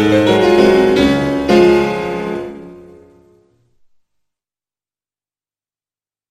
Música